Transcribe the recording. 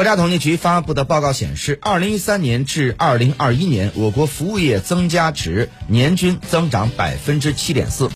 国家统计局发布的报告显示二零一三年至二零二一年我国服务业增加值年均增长百分之七点四。